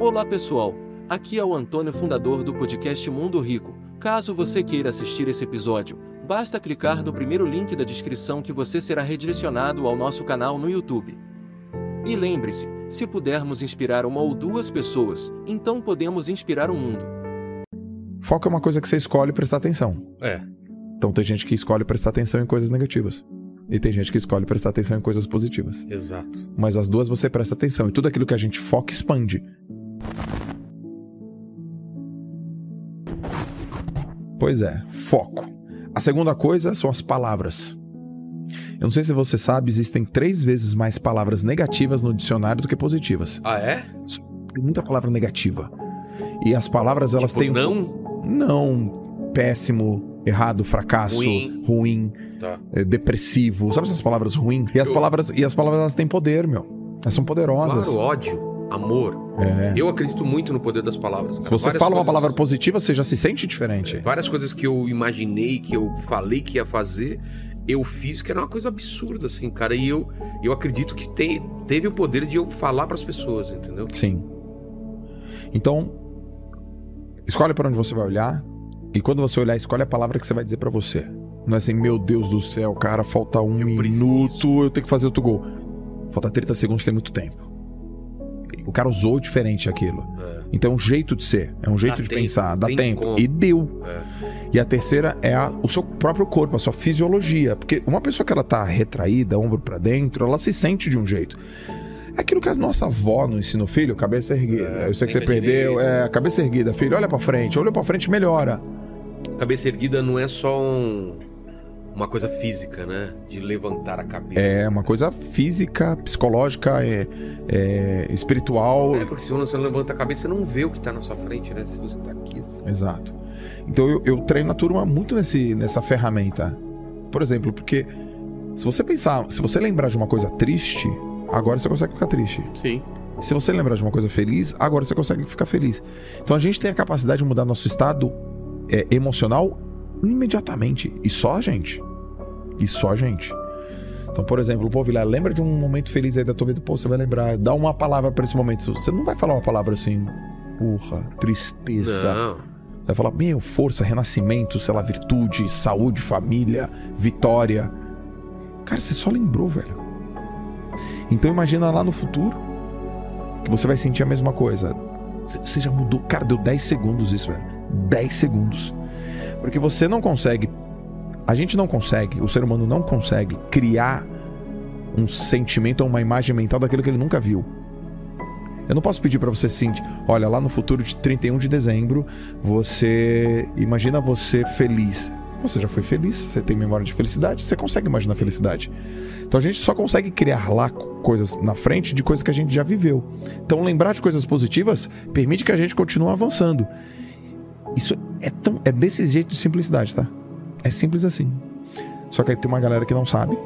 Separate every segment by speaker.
Speaker 1: Olá pessoal, aqui é o Antônio, fundador do podcast Mundo Rico. Caso você queira assistir esse episódio, basta clicar no primeiro link da descrição que você será redirecionado ao nosso canal no YouTube. E lembre-se, se pudermos inspirar uma ou duas pessoas, então podemos inspirar o mundo.
Speaker 2: Foco é uma coisa que você escolhe prestar atenção.
Speaker 3: É.
Speaker 2: Então tem gente que escolhe prestar atenção em coisas negativas. E tem gente que escolhe prestar atenção em coisas positivas.
Speaker 3: Exato.
Speaker 2: Mas as duas você presta atenção. E tudo aquilo que a gente foca expande. Pois é, foco. A segunda coisa são as palavras. Eu não sei se você sabe, existem três vezes mais palavras negativas no dicionário do que positivas.
Speaker 3: Ah, é?
Speaker 2: Tem muita palavra negativa. E as palavras, elas
Speaker 3: Tipo,
Speaker 2: têm.
Speaker 3: não?
Speaker 2: Não. Péssimo, errado, fracasso,
Speaker 3: Ruim.
Speaker 2: ruim,
Speaker 3: Tá.
Speaker 2: é, depressivo. Sabe essas palavras ruins? E as palavras, e as palavras elas têm poder, meu. Elas são poderosas.
Speaker 3: Claro, ódio, amor.
Speaker 2: É.
Speaker 3: Eu acredito muito no poder das palavras. cara.
Speaker 2: Se você
Speaker 3: Várias
Speaker 2: fala uma
Speaker 3: coisas-
Speaker 2: palavra positiva, você já se sente diferente.
Speaker 3: Várias coisas que eu imaginei, que eu falei que ia fazer, eu fiz, que era uma coisa absurda, assim, cara. E eu, eu acredito que te- teve o poder de eu falar pras pessoas, entendeu?
Speaker 2: Sim. Então, escolhe para onde você vai olhar. E quando você olhar, escolhe a palavra que você vai dizer pra você. Não é assim, meu Deus do céu, cara, falta um
Speaker 3: Eu
Speaker 2: minuto,
Speaker 3: preciso.
Speaker 2: eu tenho que fazer outro gol. Falta 30 segundos, tem muito tempo. O cara usou diferente aquilo.
Speaker 3: É.
Speaker 2: Então é um jeito de ser, é um jeito
Speaker 3: Dá
Speaker 2: de
Speaker 3: tempo,
Speaker 2: pensar, dá
Speaker 3: tem
Speaker 2: tempo.
Speaker 3: como.
Speaker 2: E deu.
Speaker 3: É.
Speaker 2: E a terceira é a- o seu próprio corpo, a sua fisiologia. Porque uma pessoa que ela tá retraída, ombro pra dentro, ela se sente de um jeito. É aquilo que a nossa avó não ensinou, filho, cabeça erguida.
Speaker 3: É,
Speaker 2: Eu sei que você perdeu,
Speaker 3: direito.
Speaker 2: é, cabeça erguida, filho, olha pra frente, olha pra frente, melhora.
Speaker 3: Cabeça erguida não é só um- uma coisa física, né? De levantar a cabeça.
Speaker 2: É uma coisa física, psicológica, é, é, espiritual.
Speaker 3: É, porque se você não levanta a cabeça, você não vê o que tá na sua frente, né? Se você tá aqui. assim.
Speaker 2: Exato. Então eu, eu treino a turma muito nesse, nessa ferramenta. Por exemplo, porque se você pensar, se você lembrar de uma coisa triste, agora você consegue ficar triste.
Speaker 3: Sim.
Speaker 2: Se você lembrar de uma coisa feliz, agora você consegue ficar feliz. Então a gente tem a capacidade de mudar nosso estado é, emocional imediatamente. E só a gente. E só a gente. Então, por exemplo, pô, Vilar, lembra de um momento feliz aí da tua vida? Pô, você vai lembrar. Dá uma palavra pra esse momento. Você não vai falar uma palavra assim, porra, tristeza.
Speaker 3: Não.
Speaker 2: Você vai falar, meu, força, renascimento, sei lá, virtude, saúde, família, vitória. Cara, você só lembrou, velho. Então imagina lá no futuro que você vai sentir a mesma coisa. Você já mudou. Cara, deu 10 segundos isso, velho. 10 segundos. Porque você não consegue. A gente não consegue, o ser humano não consegue criar um sentimento ou uma imagem mental daquilo que ele nunca viu. Eu não posso pedir pra você sentir, olha, lá no futuro de 31 de dezembro, você imagina você feliz. Você já foi feliz, você tem memória de felicidade, você consegue imaginar felicidade. Então a gente só consegue criar lá co- coisas na frente de coisas que a gente já viveu. Então lembrar de coisas positivas permite que a gente continue avançando. Isso é tão é desse jeito de simplicidade, tá? É simples assim. Só que aí tem uma galera que não sabe.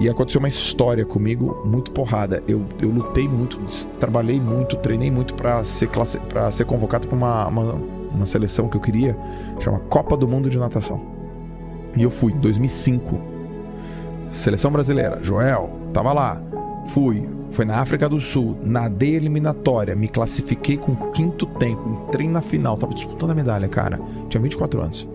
Speaker 2: E aconteceu uma história comigo muito porrada. Eu, eu lutei muito, trabalhei muito, treinei muito pra ser classe, para ser convocado pra uma, uma, uma seleção que eu queria, chama Copa do Mundo de Natação. E eu fui, 2005. Seleção brasileira, Joel, tava lá. Fui, foi na África do Sul, nadei eliminatória, me classifiquei com quinto tempo, entrei na final, tava disputando a medalha, cara. Tinha 24 anos.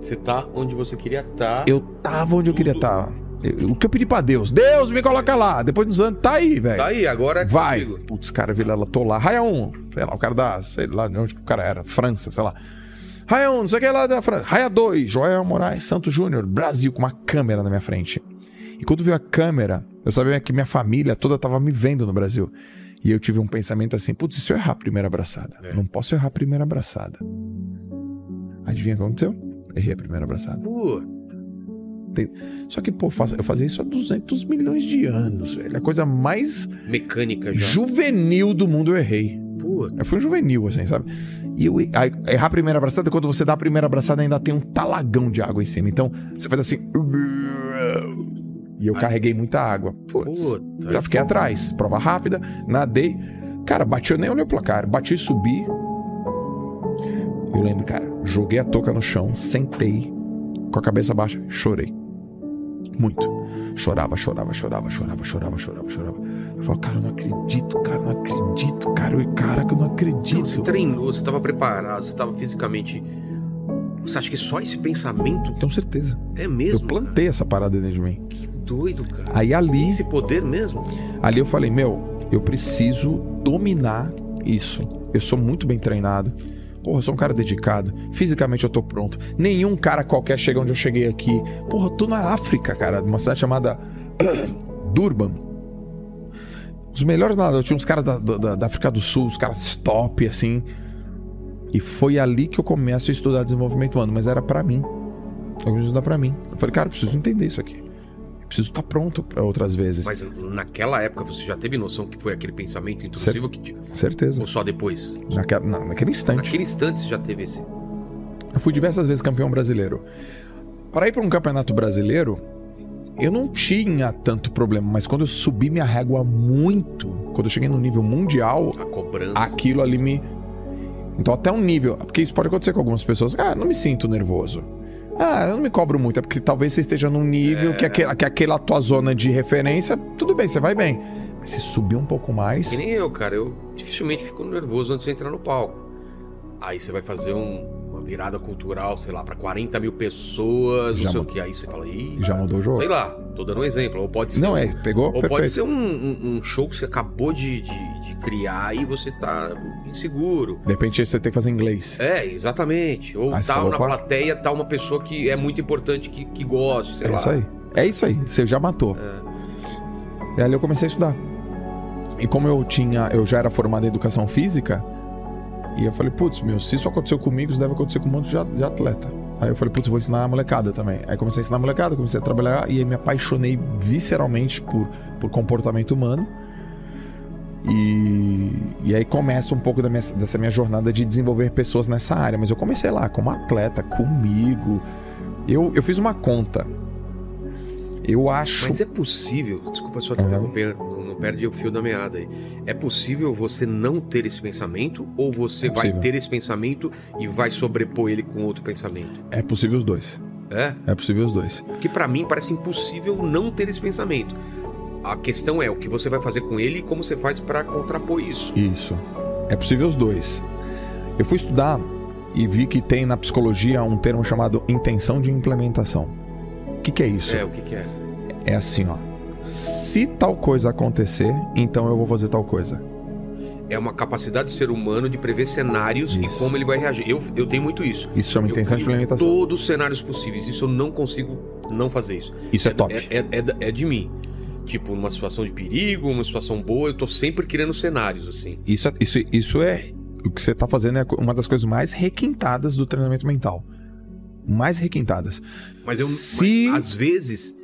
Speaker 3: Você tá onde você queria estar.
Speaker 2: Eu tava onde eu queria estar. Eu- O que eu pedi pra Deus? Deus, me coloca lá. Depois dos anos, tá aí, velho.
Speaker 3: Tá aí, agora é
Speaker 2: Vai.
Speaker 3: contigo.
Speaker 2: Putz, cara, Vilela, tô lá. Raia 1. Sei lá, o cara da. Sei lá de onde que o cara era. França, sei lá. Raia 1, não sei o que lá da França. Raia 2, Joel Moraes Santos Júnior, Brasil, com uma câmera na minha frente. E quando viu a câmera, eu sabia que minha família toda tava me vendo no Brasil. E eu tive um pensamento assim: putz, se eu errar a primeira abraçada?
Speaker 3: É.
Speaker 2: Não posso errar a primeira abraçada. Adivinha o que aconteceu? Errei a primeira abraçada.
Speaker 3: Pô,
Speaker 2: Só que, pô, eu fazia isso há 200 milhões de anos, velho. A coisa mais
Speaker 3: mecânica já.
Speaker 2: juvenil do mundo eu errei.
Speaker 3: Pô,
Speaker 2: Eu fui um juvenil, assim, sabe? E eu, aí, errar a primeira abraçada, quando você dá a primeira abraçada, ainda tem um talagão de água em cima. Então, você faz assim. E eu carreguei muita água. Putz.
Speaker 3: puta.
Speaker 2: Já fiquei atrás. Prova rápida, nadei. Cara, bati, eu nem olhei o placar. Bati, subi. Eu lembro, cara, joguei a touca no chão, sentei, com a cabeça baixa, chorei. Muito. Chorava, chorava, chorava, chorava, chorava, chorava, chorava. Eu falava, cara, eu não acredito, cara, eu não acredito. cara, eu, caraca, eu não acredito.
Speaker 3: Então, você treinou, você estava preparado, você estava fisicamente. Você acha que só esse pensamento
Speaker 2: Tenho certeza.
Speaker 3: é mesmo?
Speaker 2: eu plantei essa parada dentro de mim.
Speaker 3: cara? Que doido, cara.
Speaker 2: Aí ali,
Speaker 3: Esse poder mesmo?
Speaker 2: ali eu falei, meu, eu preciso dominar isso. Eu sou muito bem treinado. Porra, eu sou um cara dedicado. Fisicamente eu tô pronto. Nenhum cara qualquer chega onde eu cheguei aqui. Porra, eu tô na África, cara, numa cidade chamada Durban. Os melhores nadadores, tinha uns caras da, da, da África do Sul, os caras top, assim. E foi ali que eu começo a estudar desenvolvimento humano, mas era pra mim. Eu preciso estudar pra mim. Eu falei, cara, eu preciso entender isso aqui. Preciso estar pronto pra outras vezes.
Speaker 3: Mas naquela época você já teve noção que foi aquele pensamento intrusivo que te...
Speaker 2: Certeza.
Speaker 3: Ou só depois?
Speaker 2: Naquela, na- naquele instante.
Speaker 3: Naquele instante você já teve esse.
Speaker 2: Eu fui diversas vezes campeão brasileiro. Para ir para um campeonato brasileiro, eu não tinha tanto problema, mas quando eu subi minha régua muito, quando eu cheguei no nível mundial, aquilo ali me. Então, até um nível. Porque isso pode acontecer com algumas pessoas. Ah, não me sinto nervoso. Ah, eu não me cobro muito. É porque talvez você esteja num nível
Speaker 3: É.
Speaker 2: que, aquela, que aquela tua zona de referência, tudo bem, você vai bem. Mas se subir um pouco mais.
Speaker 3: Que nem eu, cara. Eu dificilmente fico nervoso antes de entrar no palco. Aí você vai fazer um- uma virada cultural, sei lá, pra 40 mil pessoas,
Speaker 2: Já
Speaker 3: não sei o que. Aí você fala, ih.
Speaker 2: Já mudou o jogo?
Speaker 3: Sei lá, tô dando um exemplo. Ou pode ser.
Speaker 2: Não, é, pegou?
Speaker 3: Ou
Speaker 2: Perfeito.
Speaker 3: pode ser um, um- um show que você acabou de- de criar e você tá inseguro.
Speaker 2: De repente você tem que fazer inglês.
Speaker 3: É, exatamente. Ou tá na
Speaker 2: qual?
Speaker 3: plateia, tá uma pessoa que é muito importante, que, que gosta, sei
Speaker 2: É
Speaker 3: lá.
Speaker 2: isso aí. É isso aí. Você já matou.
Speaker 3: É.
Speaker 2: E ali eu comecei a estudar. E como eu tinha, eu já era formado em educação física, e eu falei, putz, meu, se isso aconteceu comigo, isso deve acontecer com um monte de, atleta. Aí eu falei, putz, eu vou ensinar a molecada também. Aí comecei a ensinar a molecada, comecei a trabalhar e aí me apaixonei visceralmente por, por comportamento humano. E, e aí começa um pouco minha- dessa minha jornada de desenvolver pessoas nessa área. Mas eu comecei lá como atleta, comigo. Eu, eu fiz uma conta. Eu acho.
Speaker 3: Mas é possível, desculpa só te
Speaker 2: Uhum.
Speaker 3: interromper, não, não perde o fio da meada aí. É possível você não ter esse pensamento ou você
Speaker 2: É
Speaker 3: vai ter esse pensamento e vai sobrepor ele com outro pensamento?
Speaker 2: É possível os dois.
Speaker 3: É?
Speaker 2: É possível os dois.
Speaker 3: Que pra mim parece impossível não ter esse pensamento. A questão é o que você vai fazer com ele e como você faz pra contrapor isso.
Speaker 2: Isso. É possível os dois. Eu fui estudar e vi que tem na psicologia um termo chamado intenção de implementação. O que, que é isso?
Speaker 3: É, o que que é?
Speaker 2: É assim, ó. Se tal coisa acontecer, então eu vou fazer tal coisa.
Speaker 3: É uma capacidade do ser humano de prever cenários
Speaker 2: Isso.
Speaker 3: e como ele vai reagir. Eu, eu tenho muito isso.
Speaker 2: Isso chama
Speaker 3: Eu
Speaker 2: intenção de implementação.
Speaker 3: Todos os cenários possíveis. Isso eu não consigo não fazer isso.
Speaker 2: Isso é top.
Speaker 3: É, é- é- é de mim. Tipo, numa situação de perigo, uma situação boa, eu tô sempre criando cenários, assim.
Speaker 2: Isso, é- isso, isso é. O que você tá fazendo é uma das coisas mais requintadas do treinamento mental. Mais requintadas.
Speaker 3: Mas eu
Speaker 2: Se-
Speaker 3: mas, às vezes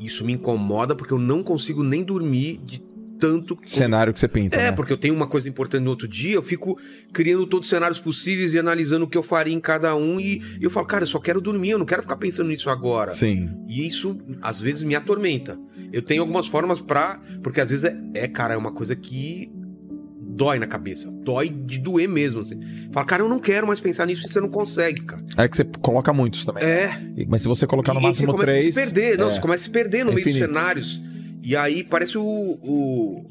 Speaker 3: isso me incomoda porque eu não consigo nem dormir de tanto como-
Speaker 2: Cenário que você pinta.
Speaker 3: É,
Speaker 2: né?
Speaker 3: porque eu tenho uma coisa importante no outro dia, eu fico criando todos os cenários possíveis e analisando o que eu faria em cada um e eu falo, cara, eu só quero dormir, eu não quero ficar pensando nisso agora.
Speaker 2: Sim.
Speaker 3: E isso às vezes me atormenta. Eu tenho algumas formas pra. Porque às vezes é, é, cara, é uma coisa que dói na cabeça. Dói de doer mesmo. Assim. Fala, cara, eu não quero mais pensar nisso e você não consegue, cara.
Speaker 2: É que você coloca muitos também.
Speaker 3: É.
Speaker 2: Mas se você colocar no
Speaker 3: e
Speaker 2: máximo
Speaker 3: você começa
Speaker 2: três.
Speaker 3: a se perder. Não,
Speaker 2: é.
Speaker 3: você começa a se perder no
Speaker 2: É
Speaker 3: meio dos cenários. E aí parece o. o,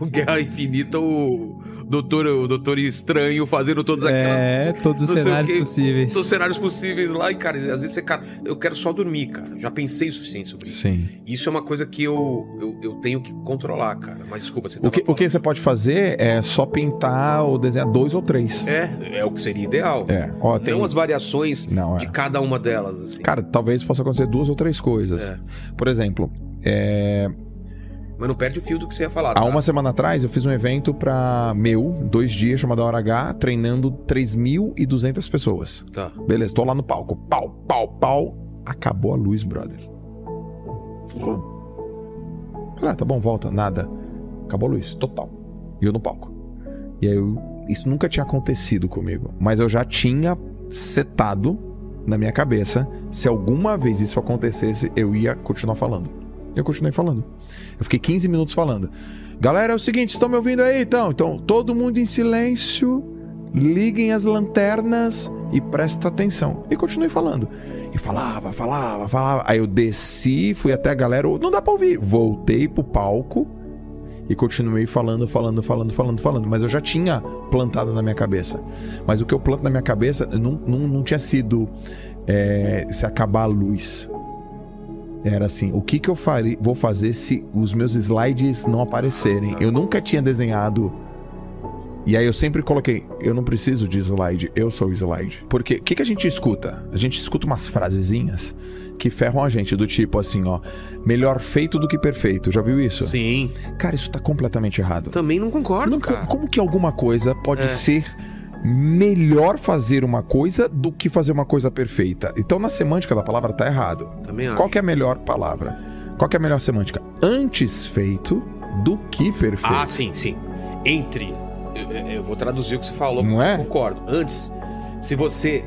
Speaker 3: o Guerra Infinita, o doutor, o doutor Estranho fazendo todas aquelas.
Speaker 4: É, todos os
Speaker 3: o
Speaker 4: cenários
Speaker 3: quê,
Speaker 4: possíveis.
Speaker 3: Todos os cenários possíveis lá, e, cara, às vezes você, cara, eu quero só dormir, cara. Já pensei o suficiente sobre isso.
Speaker 2: Sim.
Speaker 3: Isso é uma coisa que eu, eu, eu tenho que controlar, cara. Mas desculpa, você
Speaker 2: O
Speaker 3: tava
Speaker 2: que, o que você pode fazer é só pintar ou desenhar dois ou três.
Speaker 3: É, é o que seria ideal.
Speaker 2: É. Ó, tem...
Speaker 3: Não as variações
Speaker 2: Não, é.
Speaker 3: de cada uma delas, assim.
Speaker 2: Cara, talvez possa acontecer duas ou três coisas.
Speaker 3: É.
Speaker 2: Por exemplo, é,
Speaker 3: Mas não perde o fio do que você ia falar.
Speaker 2: há
Speaker 3: tá?
Speaker 2: uma semana atrás eu fiz um evento pra meu, dois dias, chamado Hora H, treinando 3.200 pessoas.
Speaker 3: Tá.
Speaker 2: Beleza, tô lá no palco. Pau, pau, pau. Acabou a luz, brother. Ah, tá bom, volta. Nada. Acabou a luz, total. E eu no palco. E aí, eu- isso nunca tinha acontecido comigo. Mas eu já tinha setado na minha cabeça se alguma vez isso acontecesse, eu ia continuar falando. Eu continuei falando. Eu fiquei 15 minutos falando. Galera, é o seguinte, estão me ouvindo aí então? Então, todo mundo em silêncio, liguem as lanternas e presta atenção. E continuei falando. E falava, falava, falava. Aí eu desci, fui até a galera, não dá pra ouvir. Voltei pro palco E continuei falando, falando, falando, falando, falando. Mas eu já tinha plantado na minha cabeça. Mas o que eu planto na minha cabeça não, não, não tinha sido é, se acabar a luz. Era assim, o que, que eu farei, vou fazer se os meus slides não aparecerem? Eu nunca tinha desenhado. E aí eu sempre coloquei, eu não preciso de slide, eu sou o slide. Porque o que, que a gente escuta? A gente escuta umas frasezinhas que ferram a gente, do tipo assim, ó, melhor feito do que perfeito. Já viu isso?
Speaker 3: Sim.
Speaker 2: Cara, isso tá completamente errado.
Speaker 3: Também não concordo,
Speaker 2: Não,
Speaker 3: cara.
Speaker 2: como que alguma coisa pode
Speaker 3: É.
Speaker 2: ser melhor fazer uma coisa do que fazer uma coisa perfeita? Então na semântica da palavra tá errado.
Speaker 3: Também.
Speaker 2: Qual que é a melhor palavra? Qual que é a melhor semântica? Antes feito do que perfeito.
Speaker 3: Ah, sim, sim. Entre. Eu- eu vou traduzir o que você falou.
Speaker 2: Não é?
Speaker 3: Concordo. Antes, se você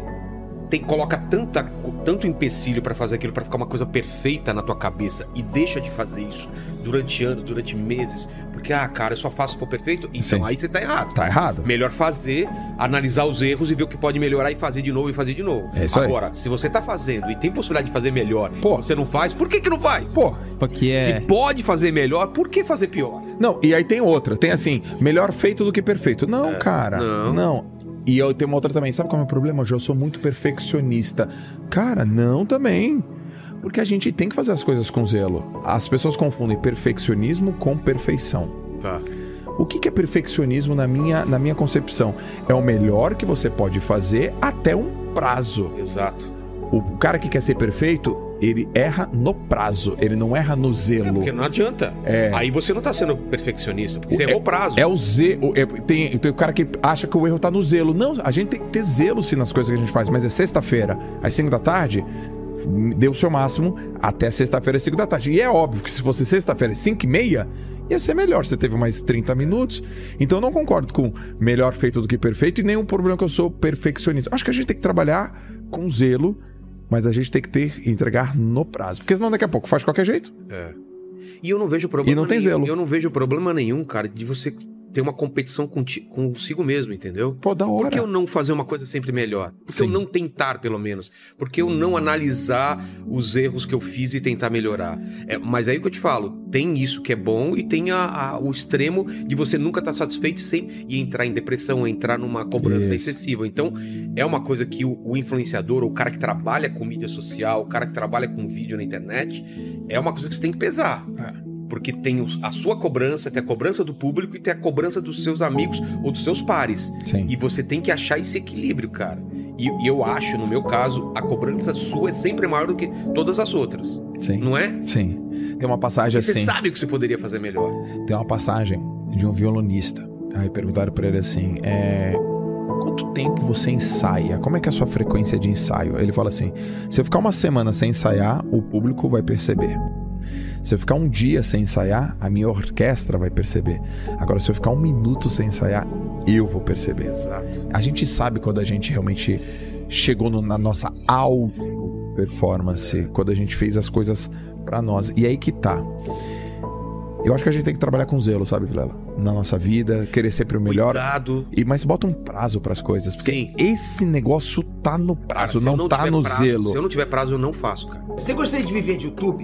Speaker 3: tem, coloca tanta, tanto empecilho pra fazer aquilo pra ficar uma coisa perfeita na tua cabeça e deixa de fazer isso durante anos, durante meses, porque, ah, cara, eu só faço se for perfeito, então
Speaker 2: Sim.
Speaker 3: aí você tá errado.
Speaker 2: Tá errado.
Speaker 3: Melhor fazer, analisar os erros e ver o que pode melhorar e fazer de novo e fazer de novo.
Speaker 2: É isso aí.
Speaker 3: Agora, se você tá fazendo e tem possibilidade de fazer melhor,
Speaker 2: Pô.
Speaker 3: você não faz, por que que não faz?
Speaker 2: Pô,
Speaker 4: Porque
Speaker 3: Se
Speaker 4: é.
Speaker 3: pode fazer melhor, por que fazer pior?
Speaker 2: não, e aí tem outra. Tem assim, melhor feito do que perfeito. Não,
Speaker 3: É,
Speaker 2: cara.
Speaker 3: não.
Speaker 2: Não. E eu tenho uma outra também. Sabe qual é o meu problema, Jô? Eu sou muito perfeccionista. Cara, não também. Porque a gente tem que fazer as coisas com zelo. As pessoas confundem perfeccionismo com perfeição.
Speaker 3: Tá.
Speaker 2: O que que é perfeccionismo na minha, na minha concepção? É o melhor que você pode fazer até um prazo.
Speaker 3: Exato.
Speaker 2: O cara que quer ser perfeito, ele erra no prazo, ele não erra no
Speaker 3: É,
Speaker 2: zelo.
Speaker 3: porque não adianta.
Speaker 2: É.
Speaker 3: Aí você não tá sendo perfeccionista, porque você
Speaker 2: É-
Speaker 3: errou o prazo.
Speaker 2: É o zelo. tem, tem o cara que acha que o erro tá no zelo. Não, a gente tem que ter zelo sim nas coisas que a gente faz. Mas é sexta-feira, às 5 da tarde, dê o seu máximo até sexta-feira, às 5 da tarde. E é óbvio que se fosse sexta-feira, às 5 e meia, ia ser melhor. Você teve mais 30 minutos. Então eu não concordo com melhor feito do que perfeito e nenhum problema que eu sou perfeccionista. Acho que a gente tem que trabalhar com zelo. Mas a gente tem que ter entregar no prazo. Porque senão daqui a pouco faz de qualquer jeito.
Speaker 3: É. E eu não vejo problema
Speaker 2: E não tem
Speaker 3: nenhum.
Speaker 2: zelo.
Speaker 3: Eu não vejo problema nenhum, cara, de você ter uma competição consigo mesmo, entendeu?
Speaker 2: Pô, da hora.
Speaker 3: Por que eu não fazer uma coisa sempre melhor? Por que
Speaker 2: Sim.
Speaker 3: eu não tentar, pelo menos? Por que eu não analisar os erros que eu fiz e tentar melhorar? É, mas aí o que eu te falo, tem isso que é bom e tem a- a- o extremo de você nunca estar satisfeito e sempre e entrar em depressão, entrar numa cobrança
Speaker 2: Isso.
Speaker 3: excessiva. Então, é uma coisa que o, o influenciador, o cara que trabalha com mídia social, o cara que trabalha com vídeo na internet, é uma coisa que você tem que pesar. Porque tem a sua cobrança, tem a cobrança do público e tem a cobrança dos seus amigos ou dos seus pares.
Speaker 2: Sim.
Speaker 3: E você tem que achar esse equilíbrio, cara. E, e eu acho, no meu caso, a cobrança sua é sempre maior do que todas as outras.
Speaker 2: Sim.
Speaker 3: Não é?
Speaker 2: Sim. Tem uma passagem
Speaker 3: Porque
Speaker 2: assim.
Speaker 3: Você sabe o que você poderia fazer melhor.
Speaker 2: Tem uma passagem de um violonista. Aí perguntaram pra ele assim: é, quanto tempo você ensaia? Como é que é a sua frequência de ensaio? Ele fala assim: se eu ficar uma semana sem ensaiar, o público vai perceber. Se eu ficar um dia sem ensaiar, a minha orquestra vai perceber. Agora, se eu ficar um minuto sem ensaiar, eu vou perceber.
Speaker 3: Exato.
Speaker 2: A gente sabe quando a gente realmente chegou no- na nossa auto performance, quando a gente fez as coisas pra nós. E aí que tá. Eu acho que a gente tem que trabalhar com zelo, sabe, Vilela? Na nossa vida, querer sempre o melhor.
Speaker 3: Cuidado.
Speaker 2: E, mas bota um prazo pras coisas. Porque
Speaker 3: Sim.
Speaker 2: esse negócio tá no
Speaker 3: Cara,
Speaker 2: prazo,
Speaker 3: se eu
Speaker 2: não, tá no
Speaker 3: prazo-
Speaker 2: zelo.
Speaker 3: Se eu não tiver prazo, eu não faço, cara.
Speaker 5: Você gostaria de viver de YouTube,